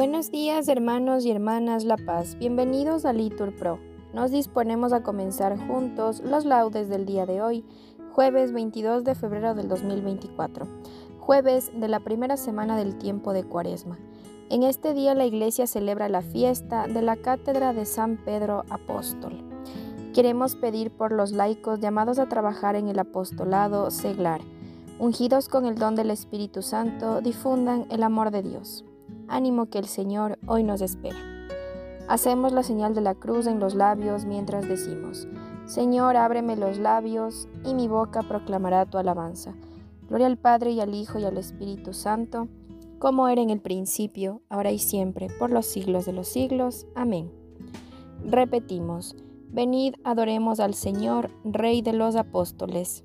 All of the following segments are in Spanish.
Buenos días hermanos y hermanas La Paz, bienvenidos a Litur Pro. Nos disponemos a comenzar juntos los laudes del día de hoy, jueves 22 de febrero del 2024, jueves de la primera semana del tiempo de Cuaresma. En este día la Iglesia celebra la fiesta de la Cátedra de San Pedro Apóstol. Queremos pedir por los laicos llamados a trabajar en el apostolado seglar, ungidos con el don del Espíritu Santo, difundan el amor de Dios. Ánimo que el Señor hoy nos espera. Hacemos la señal de la cruz en los labios mientras decimos, Señor, ábreme los labios y mi boca proclamará tu alabanza. Gloria al Padre y al Hijo y al Espíritu Santo, como era en el principio, ahora y siempre, por los siglos de los siglos. Amén. Repetimos, venid, adoremos al Señor, Rey de los apóstoles.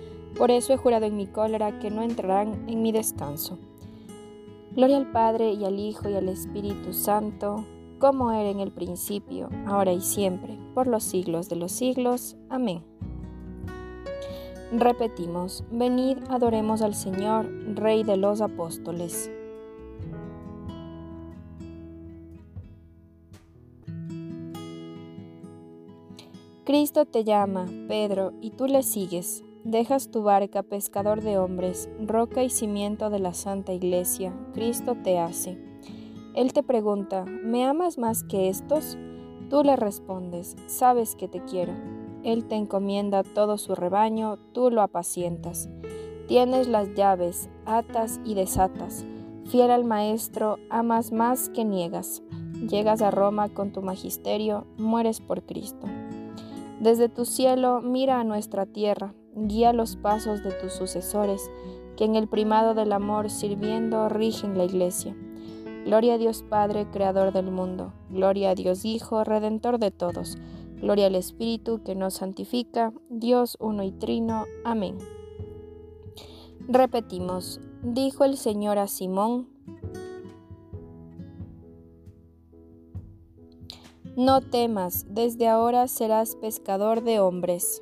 Por eso he jurado en mi cólera que no entrarán en mi descanso. Gloria al Padre y al Hijo y al Espíritu Santo, como era en el principio, ahora y siempre, por los siglos de los siglos. Amén. Repetimos, venid, adoremos al Señor, Rey de los apóstoles. Cristo te llama, Pedro, y tú le sigues. Dejas tu barca, pescador de hombres, roca y cimiento de la Santa Iglesia, Cristo te hace. Él te pregunta, ¿me amas más que estos? Tú le respondes, sabes que te quiero. Él te encomienda todo su rebaño, tú lo apacientas. Tienes las llaves, atas y desatas. Fiel al Maestro, amas más que niegas. Llegas a Roma con tu magisterio, mueres por Cristo. Desde tu cielo mira a nuestra tierra, guía los pasos de tus sucesores, que en el primado del amor sirviendo rigen la iglesia. Gloria a Dios Padre, Creador del mundo. Gloria a Dios Hijo, Redentor de todos. Gloria al Espíritu que nos santifica, Dios uno y trino. Amén. Repetimos, dijo el Señor a Simón, No temas, desde ahora serás pescador de hombres.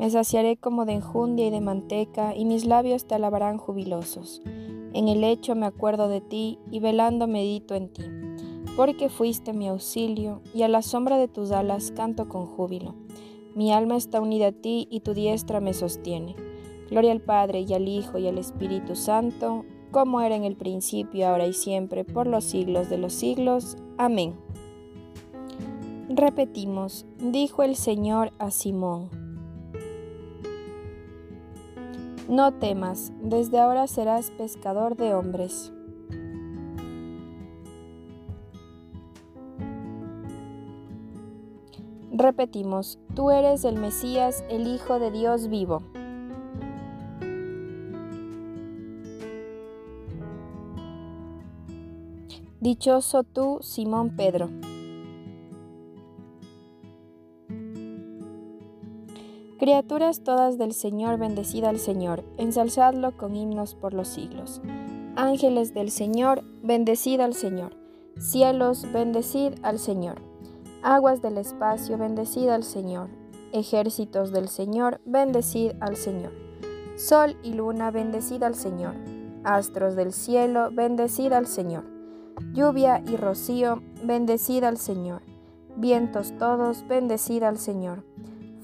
Me saciaré como de enjundia y de manteca, y mis labios te alabarán jubilosos. En el lecho me acuerdo de ti, y velando medito en ti, porque fuiste mi auxilio, y a la sombra de tus alas canto con júbilo. Mi alma está unida a ti, y tu diestra me sostiene. Gloria al Padre, y al Hijo, y al Espíritu Santo, como era en el principio, ahora y siempre, por los siglos de los siglos. Amén. Repetimos, dijo el Señor a Simón. No temas, desde ahora serás pescador de hombres. Repetimos, tú eres el Mesías, el Hijo de Dios vivo. Dichoso tú, Simón Pedro. Criaturas todas del Señor, bendecida al Señor, ensalzadlo con himnos por los siglos. Ángeles del Señor, bendecida al Señor. Cielos, bendecid al Señor. Aguas del espacio, bendecid al Señor. Ejércitos del Señor, bendecid al Señor. Sol y luna, bendecid al Señor. Astros del cielo, bendecid al Señor. Lluvia y rocío, bendecid al Señor. Vientos todos, bendecid al Señor.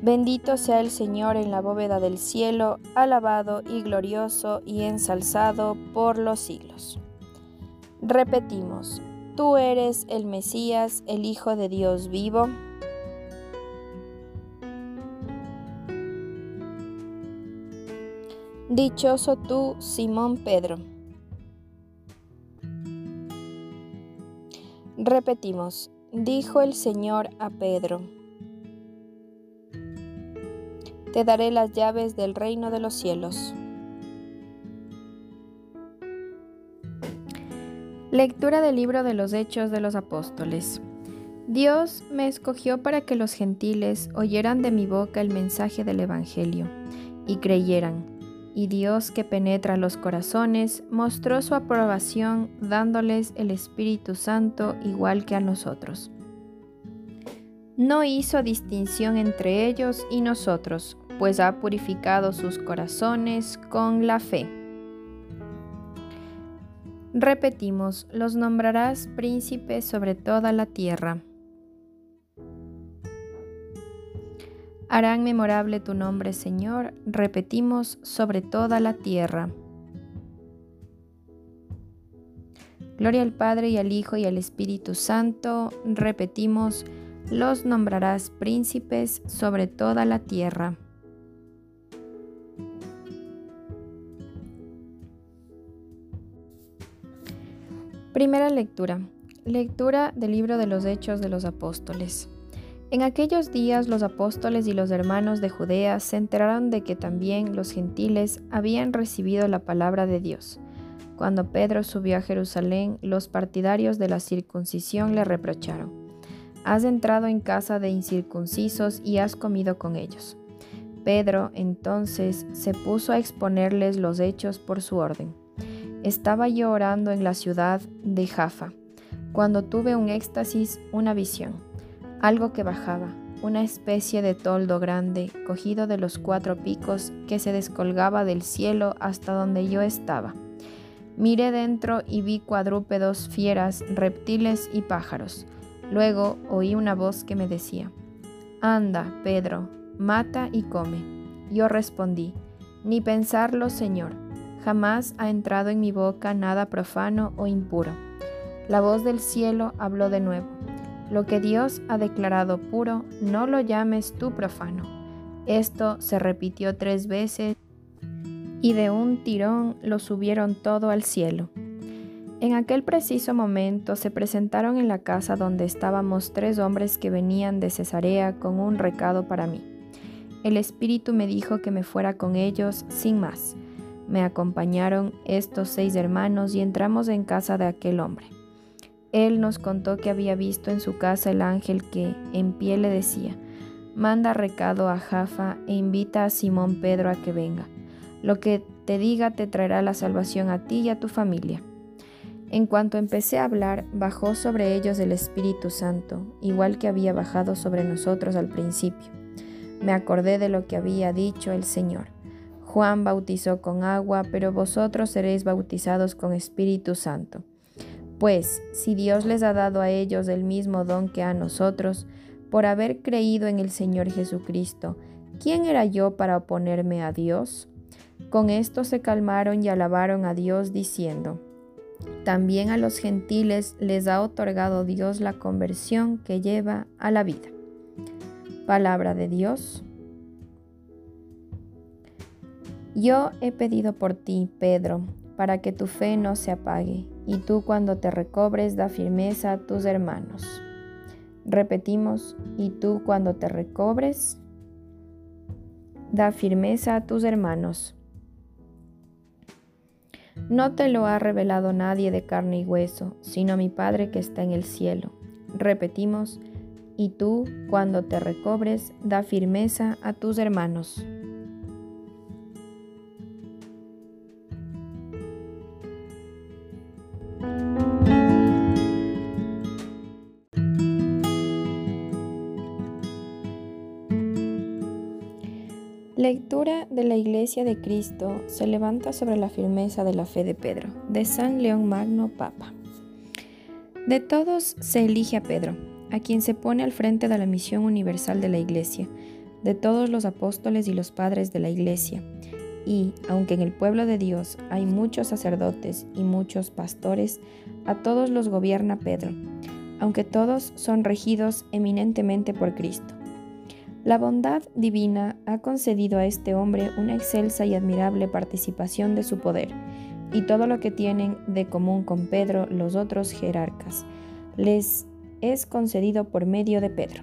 Bendito sea el Señor en la bóveda del cielo, alabado y glorioso y ensalzado por los siglos. Repetimos, tú eres el Mesías, el Hijo de Dios vivo. Dichoso tú, Simón Pedro. Repetimos, dijo el Señor a Pedro, te daré las llaves del reino de los cielos. Lectura del libro de los Hechos de los Apóstoles. Dios me escogió para que los gentiles oyeran de mi boca el mensaje del Evangelio y creyeran y Dios que penetra los corazones mostró su aprobación dándoles el Espíritu Santo igual que a nosotros. No hizo distinción entre ellos y nosotros, pues ha purificado sus corazones con la fe. Repetimos, los nombrarás príncipes sobre toda la tierra. Harán memorable tu nombre, Señor, repetimos, sobre toda la tierra. Gloria al Padre y al Hijo y al Espíritu Santo, repetimos, los nombrarás príncipes sobre toda la tierra. Primera lectura. Lectura del libro de los Hechos de los Apóstoles. En aquellos días los apóstoles y los hermanos de Judea se enteraron de que también los gentiles habían recibido la palabra de Dios. Cuando Pedro subió a Jerusalén, los partidarios de la circuncisión le reprocharon, Has entrado en casa de incircuncisos y has comido con ellos. Pedro entonces se puso a exponerles los hechos por su orden. Estaba yo orando en la ciudad de Jaffa, cuando tuve un éxtasis, una visión algo que bajaba, una especie de toldo grande, cogido de los cuatro picos, que se descolgaba del cielo hasta donde yo estaba. Miré dentro y vi cuadrúpedos, fieras, reptiles y pájaros. Luego oí una voz que me decía, Anda, Pedro, mata y come. Yo respondí, Ni pensarlo, Señor, jamás ha entrado en mi boca nada profano o impuro. La voz del cielo habló de nuevo lo que Dios ha declarado puro, no lo llames tú profano. Esto se repitió tres veces y de un tirón lo subieron todo al cielo. En aquel preciso momento se presentaron en la casa donde estábamos tres hombres que venían de Cesarea con un recado para mí. El Espíritu me dijo que me fuera con ellos sin más. Me acompañaron estos seis hermanos y entramos en casa de aquel hombre. Él nos contó que había visto en su casa el ángel que, en pie, le decía, manda recado a Jafa e invita a Simón Pedro a que venga. Lo que te diga te traerá la salvación a ti y a tu familia. En cuanto empecé a hablar, bajó sobre ellos el Espíritu Santo, igual que había bajado sobre nosotros al principio. Me acordé de lo que había dicho el Señor. Juan bautizó con agua, pero vosotros seréis bautizados con Espíritu Santo. Pues, si Dios les ha dado a ellos el mismo don que a nosotros, por haber creído en el Señor Jesucristo, ¿quién era yo para oponerme a Dios? Con esto se calmaron y alabaron a Dios diciendo, también a los gentiles les ha otorgado Dios la conversión que lleva a la vida. Palabra de Dios. Yo he pedido por ti, Pedro, para que tu fe no se apague, y tú cuando te recobres da firmeza a tus hermanos. Repetimos, y tú cuando te recobres da firmeza a tus hermanos. No te lo ha revelado nadie de carne y hueso, sino mi Padre que está en el cielo. Repetimos, y tú, cuando te recobres, da firmeza a tus hermanos. Lectura de la Iglesia de Cristo se levanta sobre la firmeza de la fe de Pedro, de San León Magno Papa. De todos se elige a Pedro, a quien se pone al frente de la misión universal de la Iglesia, de todos los apóstoles y los padres de la Iglesia. Y, aunque en el pueblo de Dios hay muchos sacerdotes y muchos pastores, a todos los gobierna Pedro, aunque todos son regidos eminentemente por Cristo. La bondad divina ha concedido a este hombre una excelsa y admirable participación de su poder, y todo lo que tienen de común con Pedro los otros jerarcas les es concedido por medio de Pedro.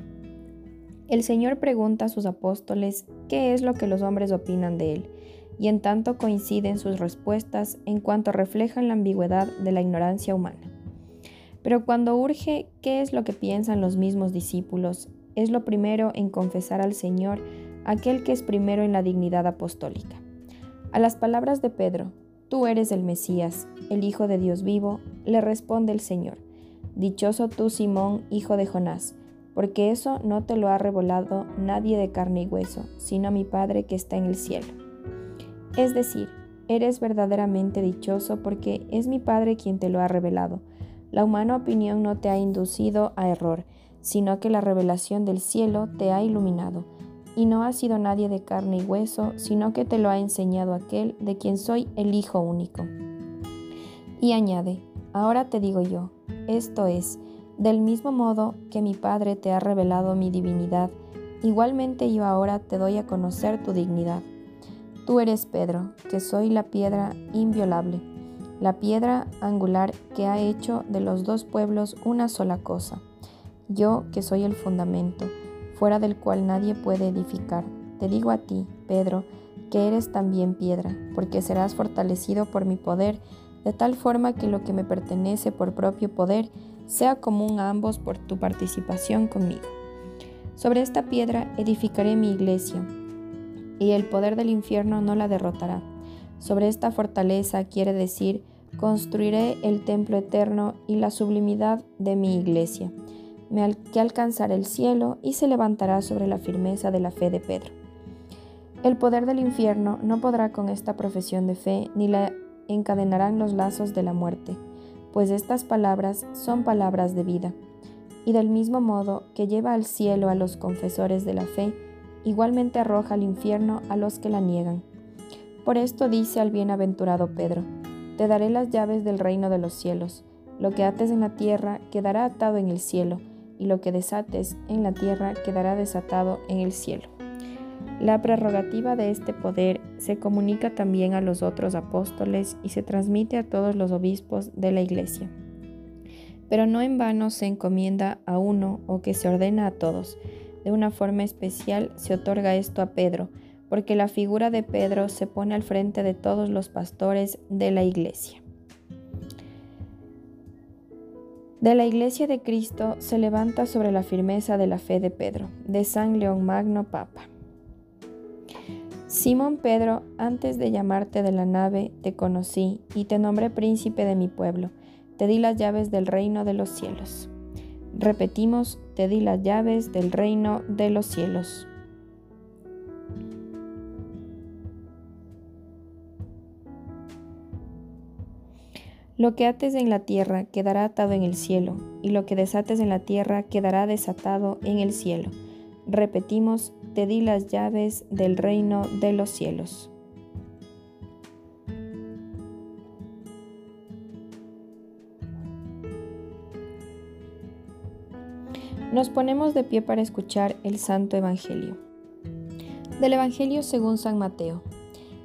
El Señor pregunta a sus apóstoles qué es lo que los hombres opinan de él, y en tanto coinciden sus respuestas en cuanto reflejan la ambigüedad de la ignorancia humana. Pero cuando urge qué es lo que piensan los mismos discípulos, es lo primero en confesar al Señor aquel que es primero en la dignidad apostólica. A las palabras de Pedro, Tú eres el Mesías, el Hijo de Dios vivo, le responde el Señor, Dichoso tú, Simón, hijo de Jonás, porque eso no te lo ha revelado nadie de carne y hueso, sino mi Padre que está en el cielo. Es decir, eres verdaderamente dichoso porque es mi Padre quien te lo ha revelado. La humana opinión no te ha inducido a error, sino que la revelación del cielo te ha iluminado, y no ha sido nadie de carne y hueso, sino que te lo ha enseñado aquel de quien soy el Hijo único. Y añade, ahora te digo yo, esto es, del mismo modo que mi Padre te ha revelado mi divinidad, igualmente yo ahora te doy a conocer tu dignidad. Tú eres Pedro, que soy la piedra inviolable, la piedra angular que ha hecho de los dos pueblos una sola cosa yo que soy el fundamento, fuera del cual nadie puede edificar. Te digo a ti, Pedro, que eres también piedra, porque serás fortalecido por mi poder, de tal forma que lo que me pertenece por propio poder sea común a ambos por tu participación conmigo. Sobre esta piedra edificaré mi iglesia, y el poder del infierno no la derrotará. Sobre esta fortaleza quiere decir, construiré el templo eterno y la sublimidad de mi iglesia que alcanzará el cielo y se levantará sobre la firmeza de la fe de Pedro. El poder del infierno no podrá con esta profesión de fe ni la encadenarán los lazos de la muerte, pues estas palabras son palabras de vida. Y del mismo modo que lleva al cielo a los confesores de la fe, igualmente arroja al infierno a los que la niegan. Por esto dice al bienaventurado Pedro, Te daré las llaves del reino de los cielos, lo que ates en la tierra quedará atado en el cielo, y lo que desates en la tierra quedará desatado en el cielo. La prerrogativa de este poder se comunica también a los otros apóstoles y se transmite a todos los obispos de la Iglesia. Pero no en vano se encomienda a uno o que se ordena a todos. De una forma especial se otorga esto a Pedro, porque la figura de Pedro se pone al frente de todos los pastores de la Iglesia. De la Iglesia de Cristo se levanta sobre la firmeza de la fe de Pedro, de San León Magno Papa. Simón Pedro, antes de llamarte de la nave, te conocí y te nombré príncipe de mi pueblo, te di las llaves del reino de los cielos. Repetimos, te di las llaves del reino de los cielos. Lo que ates en la tierra quedará atado en el cielo, y lo que desates en la tierra quedará desatado en el cielo. Repetimos, te di las llaves del reino de los cielos. Nos ponemos de pie para escuchar el Santo Evangelio. Del Evangelio según San Mateo.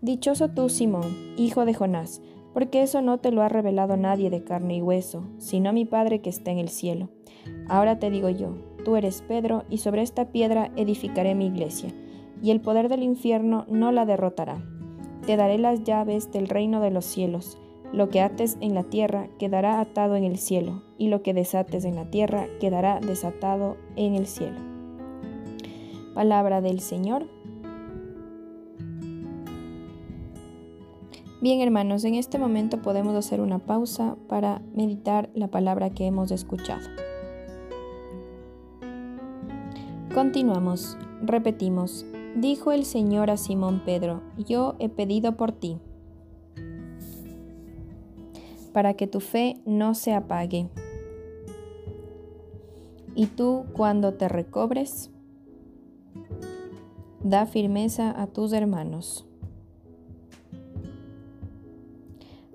Dichoso tú, Simón, hijo de Jonás, porque eso no te lo ha revelado nadie de carne y hueso, sino mi Padre que está en el cielo. Ahora te digo yo, tú eres Pedro, y sobre esta piedra edificaré mi iglesia, y el poder del infierno no la derrotará. Te daré las llaves del reino de los cielos. Lo que ates en la tierra quedará atado en el cielo, y lo que desates en la tierra quedará desatado en el cielo. Palabra del Señor. Bien hermanos, en este momento podemos hacer una pausa para meditar la palabra que hemos escuchado. Continuamos, repetimos, dijo el Señor a Simón Pedro, yo he pedido por ti, para que tu fe no se apague. Y tú, cuando te recobres, da firmeza a tus hermanos.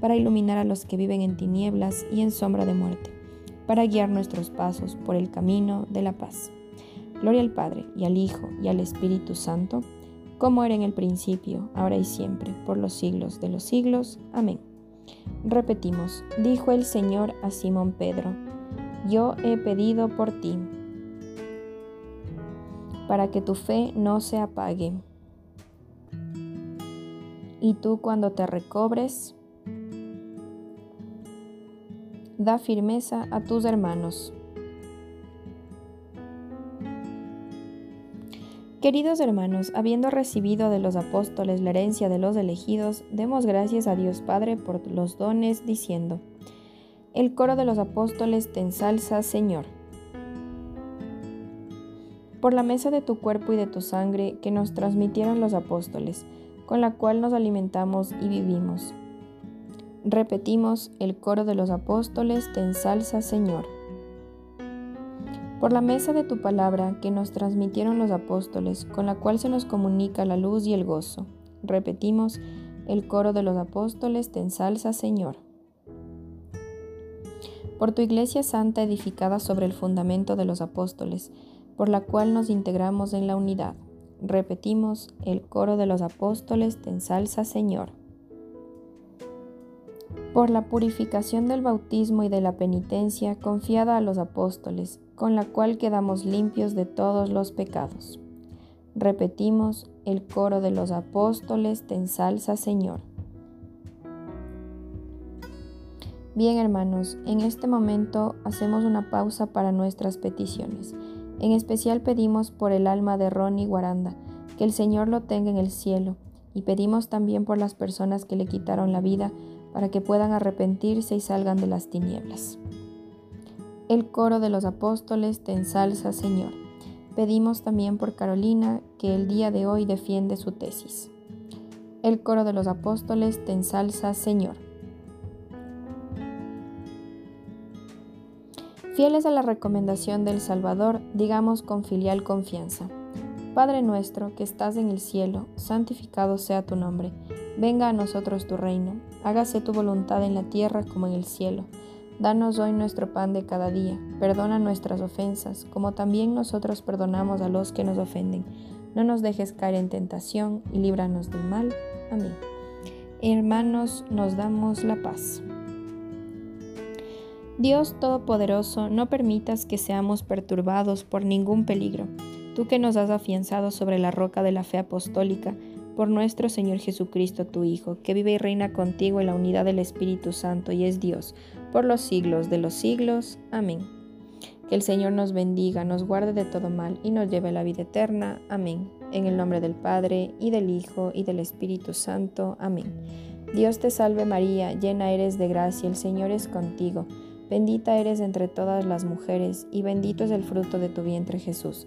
para iluminar a los que viven en tinieblas y en sombra de muerte, para guiar nuestros pasos por el camino de la paz. Gloria al Padre, y al Hijo, y al Espíritu Santo, como era en el principio, ahora y siempre, por los siglos de los siglos. Amén. Repetimos, dijo el Señor a Simón Pedro, yo he pedido por ti, para que tu fe no se apague. Y tú cuando te recobres, da firmeza a tus hermanos. Queridos hermanos, habiendo recibido de los apóstoles la herencia de los elegidos, demos gracias a Dios Padre por los dones, diciendo, El coro de los apóstoles te ensalza, Señor. Por la mesa de tu cuerpo y de tu sangre que nos transmitieron los apóstoles, con la cual nos alimentamos y vivimos Repetimos, el coro de los apóstoles te ensalza, Señor. Por la mesa de tu palabra que nos transmitieron los apóstoles, con la cual se nos comunica la luz y el gozo. Repetimos, el coro de los apóstoles te ensalza, Señor. Por tu iglesia santa edificada sobre el fundamento de los apóstoles, por la cual nos integramos en la unidad. Repetimos, el coro de los apóstoles te ensalza, Señor. Por la purificación del bautismo y de la penitencia confiada a los apóstoles, con la cual quedamos limpios de todos los pecados. Repetimos, el coro de los apóstoles te ensalza, Señor. Bien hermanos, en este momento hacemos una pausa para nuestras peticiones. En especial pedimos por el alma de Ronnie Guaranda, que el Señor lo tenga en el cielo, y pedimos también por las personas que le quitaron la vida, para que puedan arrepentirse y salgan de las tinieblas. El coro de los apóstoles te ensalza, Señor. Pedimos también por Carolina, que el día de hoy defiende su tesis. El coro de los apóstoles te ensalza, Señor. Fieles a la recomendación del Salvador, digamos con filial confianza. Padre nuestro que estás en el cielo, santificado sea tu nombre Venga a nosotros tu reino, hágase tu voluntad en la tierra como en el cielo. Danos hoy nuestro pan de cada día, perdona nuestras ofensas, como también nosotros perdonamos a los que nos ofenden. No nos dejes caer en tentación y líbranos del mal. Amén. Hermanos, nos damos la paz. Dios Todopoderoso, no permitas que seamos perturbados por ningún peligro. Tú que nos has afianzado sobre la roca de la fe apostólica, por nuestro Señor Jesucristo, tu Hijo, que vive y reina contigo en la unidad del Espíritu Santo y es Dios, por los siglos de los siglos. Amén. Que el Señor nos bendiga, nos guarde de todo mal y nos lleve a la vida eterna. Amén. En el nombre del Padre, y del Hijo, y del Espíritu Santo. Amén. Dios te salve María, llena eres de gracia, el Señor es contigo. Bendita eres entre todas las mujeres, y bendito es el fruto de tu vientre Jesús.